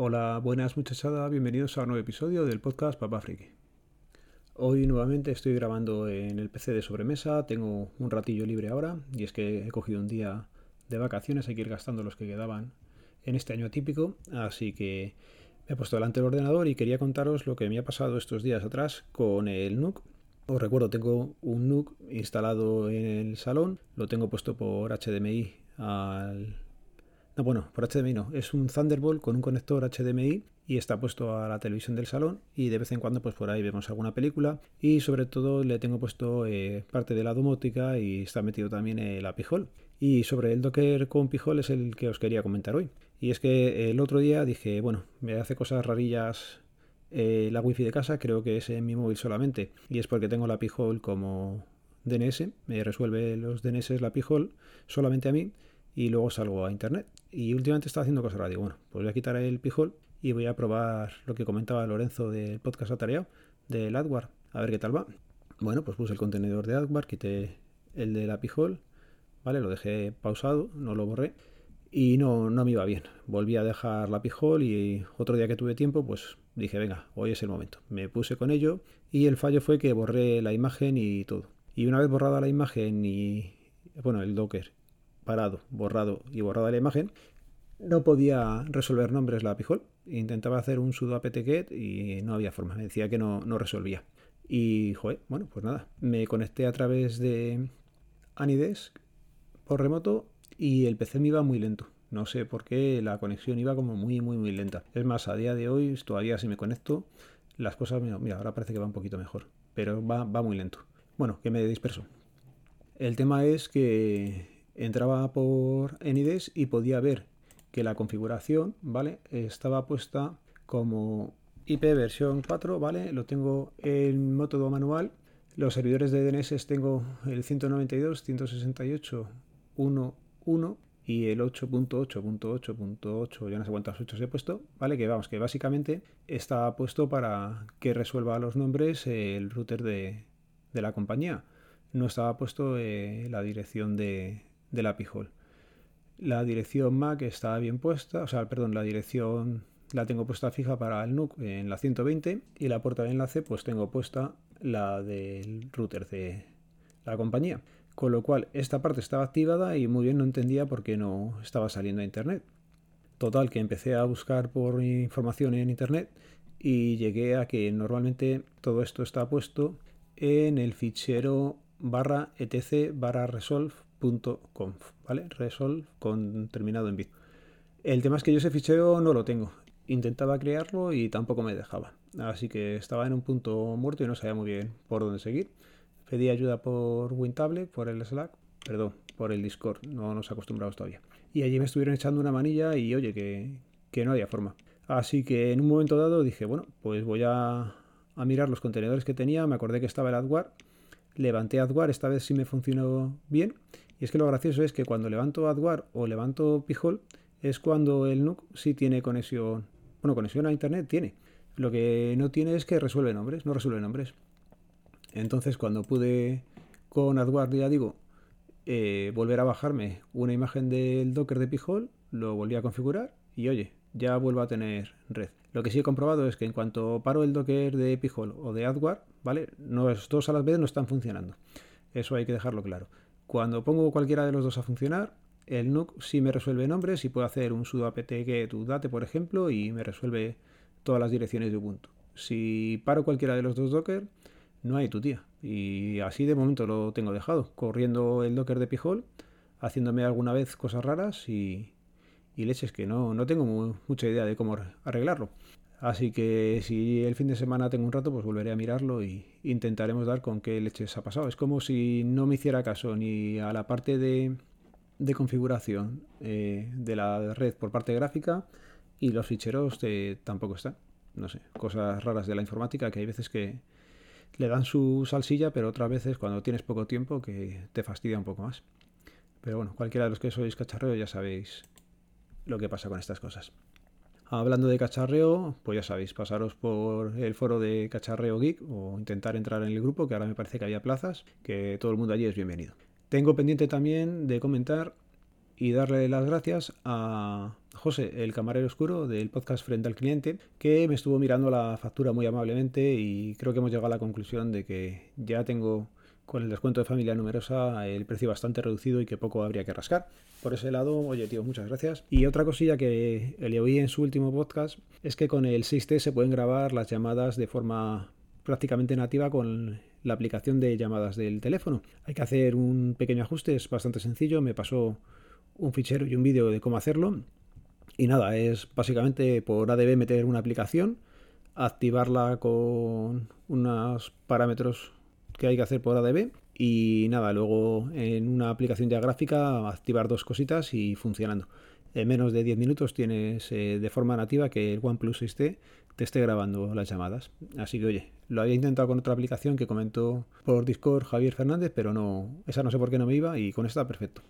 Hola, buenas muchachada, bienvenidos a un nuevo episodio del podcast Papá Friki. Hoy nuevamente estoy grabando en el PC de sobremesa, tengo un ratillo libre ahora y es que he cogido un día de vacaciones, hay que ir gastando los que quedaban en este año atípico, así que me he puesto delante del ordenador y quería contaros lo que me ha pasado estos días atrás con el NUC. Os recuerdo, tengo un NUC instalado en el salón, lo tengo puesto por HDMI al no, bueno, por HDMI no. Es un Thunderbolt con un conector HDMI y está puesto a la televisión del salón y de vez en cuando pues por ahí vemos alguna película y sobre todo le tengo puesto eh, parte de la domótica y está metido también el API Hall. Y sobre el Docker con Pijol es el que os quería comentar hoy. Y es que el otro día dije, bueno, me hace cosas rarillas eh, la wifi de casa, creo que es en mi móvil solamente. Y es porque tengo la Pijol como DNS, me resuelve los DNS la Pijol solamente a mí y luego salgo a internet. Y últimamente estaba haciendo cosas radio. Bueno, pues voy a quitar el pijol y voy a probar lo que comentaba Lorenzo del podcast atareado, del AdWare, a ver qué tal va. Bueno, pues puse el contenedor de AdWare, quité el de la pijol, ¿vale? Lo dejé pausado, no lo borré y no, no me iba bien. Volví a dejar la pijol y otro día que tuve tiempo, pues dije, venga, hoy es el momento. Me puse con ello y el fallo fue que borré la imagen y todo. Y una vez borrada la imagen y, bueno, el Docker parado, borrado y borrada la imagen, no podía resolver nombres la Pijol. Intentaba hacer un sudo apt-get y no había forma. Me decía que no, no resolvía. Y, joder, bueno, pues nada. Me conecté a través de Anides por remoto y el PC me iba muy lento. No sé por qué la conexión iba como muy, muy, muy lenta. Es más, a día de hoy, todavía si me conecto, las cosas, mira, ahora parece que va un poquito mejor. Pero va, va muy lento. Bueno, que me disperso. El tema es que entraba por Enides y podía ver que la configuración, ¿vale? Estaba puesta como IP versión 4, ¿vale? Lo tengo en método manual. Los servidores de DNS tengo el 192, 168, 1.1 y el 8.8.8.8, ya no sé cuántas 8 he puesto, ¿vale? Que vamos, que básicamente está puesto para que resuelva los nombres el router de, la compañía. No estaba puesto eh, la dirección de, de la Pijol. La dirección MAC está bien puesta, o sea, perdón, la dirección la tengo puesta fija para el NUC en la 120 y la puerta de enlace pues tengo puesta la del router de la compañía. Con lo cual esta parte estaba activada y muy bien no entendía por qué no estaba saliendo a internet. Total que empecé a buscar por información en internet y llegué a que normalmente todo esto está puesto en el fichero barra etc barra resolve .conf, ¿vale? Resolve con terminado en bit. El tema es que yo ese fichero no lo tengo. Intentaba crearlo y tampoco me dejaba. Así que estaba en un punto muerto y no sabía muy bien por dónde seguir. Pedí ayuda por WinTablet, por el Slack, perdón, por el Discord, no nos acostumbramos todavía. Y allí me estuvieron echando una manilla y oye, que, que no había forma. Así que en un momento dado dije, bueno, pues voy a, a mirar los contenedores que tenía, me acordé que estaba el AdWare, levanté AdWare, esta vez sí me funcionó bien y es que lo gracioso es que cuando levanto AdWare o levanto Pijol es cuando el NUC sí tiene conexión. Bueno, conexión a internet tiene. Lo que no tiene es que resuelve nombres, no resuelve nombres. Entonces cuando pude con AdWare, ya digo, eh, volver a bajarme una imagen del Docker de Pijol, lo volví a configurar y oye, ya vuelvo a tener red. Lo que sí he comprobado es que en cuanto paro el Docker de Pijol o de AdWare, ¿vale? Los dos a las veces no están funcionando. Eso hay que dejarlo claro. Cuando pongo cualquiera de los dos a funcionar, el NUC sí me resuelve nombres y puedo hacer un sudo apt-get date, por ejemplo, y me resuelve todas las direcciones de Ubuntu. Si paro cualquiera de los dos Docker, no hay tu tía. Y así de momento lo tengo dejado, corriendo el Docker de Pijol, haciéndome alguna vez cosas raras y, y leches que no, no tengo mucha idea de cómo arreglarlo. Así que si el fin de semana tengo un rato, pues volveré a mirarlo y intentaremos dar con qué leches ha pasado. Es como si no me hiciera caso ni a la parte de, configuración eh, de la red por parte gráfica y los ficheros tampoco están. No sé, cosas raras de la informática que hay veces que le dan su salsilla, pero otras veces cuando tienes poco tiempo que te fastidia un poco más. Pero bueno, cualquiera de los que sois cacharreo ya sabéis lo que pasa con estas cosas. Hablando de cacharreo, pues ya sabéis, pasaros por el foro de Cacharreo Geek o intentar entrar en el grupo, que ahora me parece que había plazas, que todo el mundo allí es bienvenido. Tengo pendiente también de comentar y darle las gracias a José, el camarero oscuro del podcast Frente al Cliente, que me estuvo mirando la factura muy amablemente y creo que hemos llegado a la conclusión de que ya tengo con el descuento de familia numerosa el precio bastante reducido y que poco habría que rascar. Por ese lado, oye tío, muchas gracias. Y otra cosilla que le oí en su último podcast es que con el 6T se pueden grabar las llamadas de forma prácticamente nativa con la aplicación de llamadas del teléfono. Hay que hacer un pequeño ajuste, es bastante sencillo, me pasó un fichero y un vídeo de cómo hacerlo. Y nada, es básicamente por ADB meter una aplicación, activarla con unos parámetros que hay que hacer por ADB y nada, luego en una aplicación ya gráfica activar dos cositas y funcionando. En menos de 10 minutos tienes eh, de forma nativa que el OnePlus 6T te esté grabando las llamadas. Así que oye, lo había intentado con otra aplicación que comentó por Discord Javier Fernández, pero no, esa no sé por qué no me iba y con esta perfecto.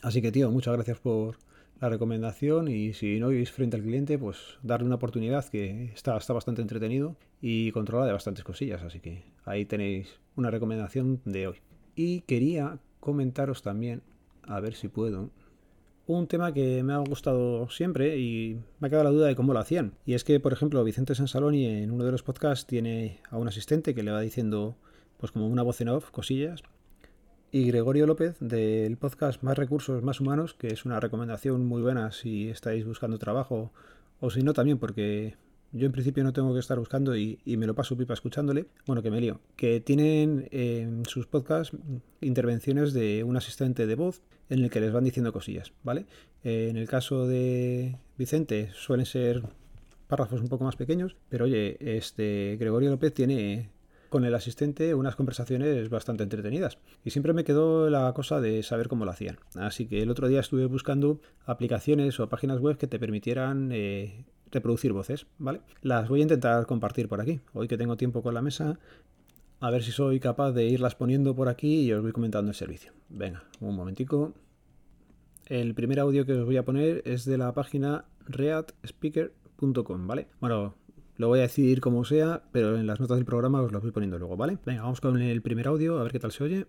Así que tío, muchas gracias por la recomendación y si no vivís frente al cliente, pues darle una oportunidad que está, está bastante entretenido y controla de bastantes cosillas. Así que ahí tenéis una recomendación de hoy. Y quería comentaros también, a ver si puedo, un tema que me ha gustado siempre y me ha quedado la duda de cómo lo hacían. Y es que, por ejemplo, Vicente Sansaloni en uno de los podcasts tiene a un asistente que le va diciendo, pues como una voz en off, cosillas. Y Gregorio López del podcast Más Recursos Más Humanos, que es una recomendación muy buena si estáis buscando trabajo o si no también porque yo en principio no tengo que estar buscando y, me lo paso pipa escuchándole. Bueno, que me lío. Que tienen en sus podcasts intervenciones de un asistente de voz en el que les van diciendo cosillas, ¿vale? Eh, en el caso de Vicente suelen ser párrafos un poco más pequeños, pero oye, este Gregorio López tiene con el asistente unas conversaciones bastante entretenidas. Y siempre me quedó la cosa de saber cómo lo hacían. Así que el otro día estuve buscando aplicaciones o páginas web que te permitieran eh, reproducir voces, ¿vale? Las voy a intentar compartir por aquí. Hoy que tengo tiempo con la mesa, a ver si soy capaz de irlas poniendo por aquí y os voy comentando el servicio. Venga, un momentico. El primer audio que os voy a poner es de la página readspeaker.com, ¿vale? Bueno, lo voy a decir como sea, pero en las notas del programa os lo voy poniendo luego, ¿vale? Venga, vamos con el primer audio, a ver qué tal se oye.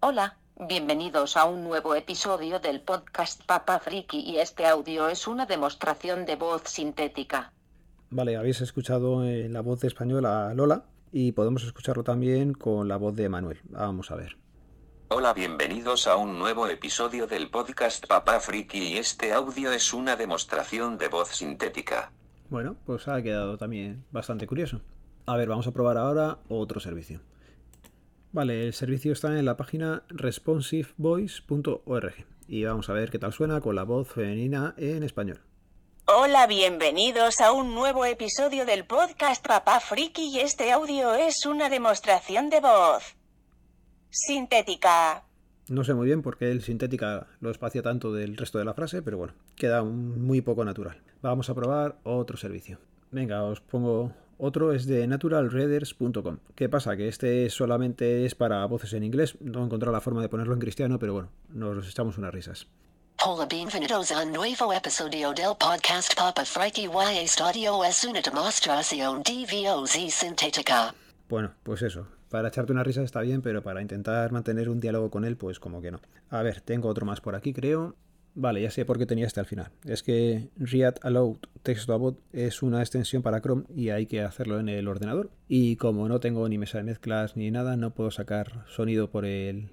Hola, bienvenidos a un nuevo episodio del podcast Papa Friki y este audio es una demostración de voz sintética. Vale, habéis escuchado eh, la voz de española Lola y podemos escucharlo también con la voz de Manuel. Vamos a ver. Hola, bienvenidos a un nuevo episodio del podcast Papa Friki y este audio es una demostración de voz sintética. Bueno, pues ha quedado también bastante curioso. A ver, vamos a probar ahora otro servicio. Vale, el servicio está en la página responsivevoice.org y vamos a ver qué tal suena con la voz femenina en español. Hola, bienvenidos a un nuevo episodio del podcast Papá Friki y este audio es una demostración de voz sintética. No sé muy bien por qué el sintética lo espacia tanto del resto de la frase, pero bueno, queda muy poco natural. Vamos a probar otro servicio. Venga, os pongo otro, es de naturalreaders.com. ¿Qué pasa? Que este solamente es para voces en inglés. No he encontrado la forma de ponerlo en cristiano, pero bueno, nos echamos unas risas. Hola, bienvenidos a un nuevo episodio del podcast Papa Friki y es una demostración de voz sintética. Bueno, pues eso, para echarte una risa está bien, pero para intentar mantener un diálogo con él, pues como que no. A ver, tengo otro más por aquí, creo. Vale, ya sé por qué tenía este al final. Es que Read Aloud Text Bot es una extensión para Chrome y hay que hacerlo en el ordenador. Y como no tengo ni mesa de mezclas ni nada, no puedo sacar sonido por el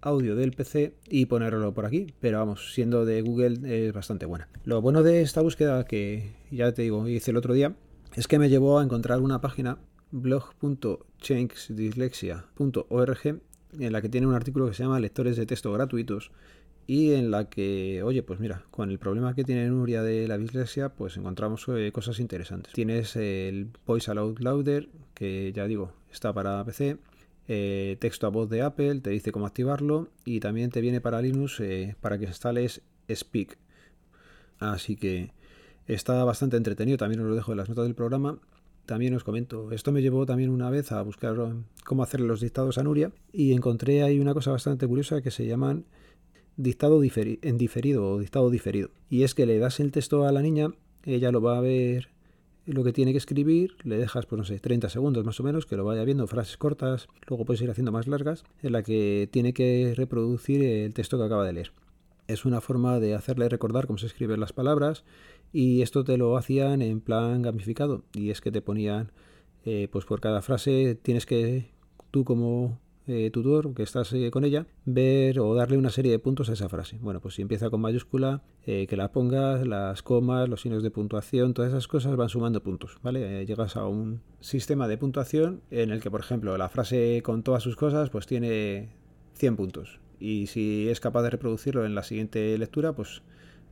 audio del PC y ponerlo por aquí. Pero vamos, siendo de Google es bastante buena. Lo bueno de esta búsqueda que ya te digo, hice el otro día, es que me llevó a encontrar una página blog.changesdyslexia.org en la que tiene un artículo que se llama Lectores de texto gratuitos y en la que, oye, pues mira, con el problema que tiene Nuria de la dislexia, pues encontramos eh, cosas interesantes. Tienes el Voice Aloud Louder, que ya digo, está para PC, eh, texto a voz de Apple, te dice cómo activarlo y también te viene para Linux eh, para que instales Speak. Así que está bastante entretenido, también os lo dejo en las notas del programa también os comento, esto me llevó también una vez a buscar cómo hacerle los dictados a Nuria y encontré ahí una cosa bastante curiosa que se llaman dictado en diferido o dictado diferido. Y es que le das el texto a la niña, ella lo va a ver lo que tiene que escribir, le dejas, pues no sé, 30 segundos más o menos, que lo vaya viendo, frases cortas, luego puedes ir haciendo más largas, en la que tiene que reproducir el texto que acaba de leer. Es una forma de hacerle recordar cómo se escriben las palabras y esto te lo hacían en plan gamificado y es que te ponían eh, pues por cada frase tienes que tú como eh, tutor que estás eh, con ella ver o darle una serie de puntos a esa frase. Bueno, pues si empieza con mayúscula, que la pongas, las comas, los signos de puntuación, todas esas cosas van sumando puntos, ¿vale? llegas a un sistema de puntuación en el que, por ejemplo, la frase con todas sus cosas pues tiene 100 puntos y si es capaz de reproducirlo en la siguiente lectura, pues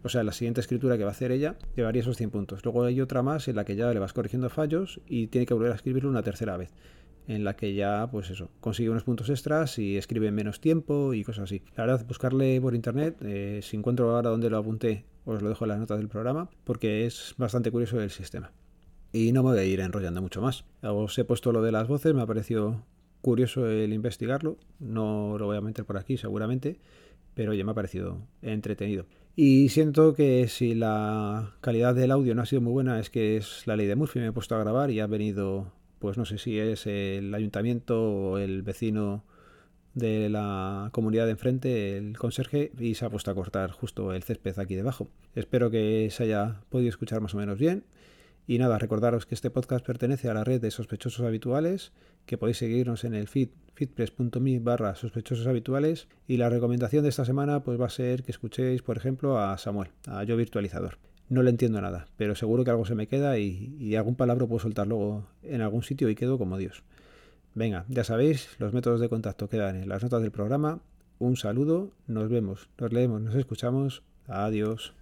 o sea, la siguiente escritura que va a hacer ella llevaría esos 100 puntos. Luego hay otra más en la que ya le vas corrigiendo fallos y tiene que volver a escribirlo una tercera vez. En la que ya, pues eso, consigue unos puntos extras y escribe en menos tiempo y cosas así. La verdad, buscarle por internet, eh, si encuentro ahora donde lo apunté, os lo dejo en las notas del programa, porque es bastante curioso el sistema. Y no me voy a ir enrollando mucho más. Os he puesto lo de las voces, me ha parecido curioso el investigarlo. No lo voy a meter por aquí seguramente, pero ya me ha parecido entretenido. Y siento que si la calidad del audio no ha sido muy buena, es que es la ley de Murphy. Me he puesto a grabar y ha venido, pues no sé si es el ayuntamiento o el vecino de la comunidad de enfrente, el conserje, y se ha puesto a cortar justo el césped aquí debajo. Espero que se haya podido escuchar más o menos bien. Y nada, recordaros que este podcast pertenece a la red de sospechosos habituales, que podéis seguirnos en el feed feedpress.me barra sospechosos habituales y la recomendación de esta semana pues va a ser que escuchéis por ejemplo a Samuel, a Yo Virtualizador. No le entiendo nada, pero seguro que algo se me queda y, y algún palabra puedo soltar luego en algún sitio y quedo como Dios. Venga, ya sabéis, los métodos de contacto quedan en las notas del programa. Un saludo, nos vemos, nos leemos, nos escuchamos. Adiós.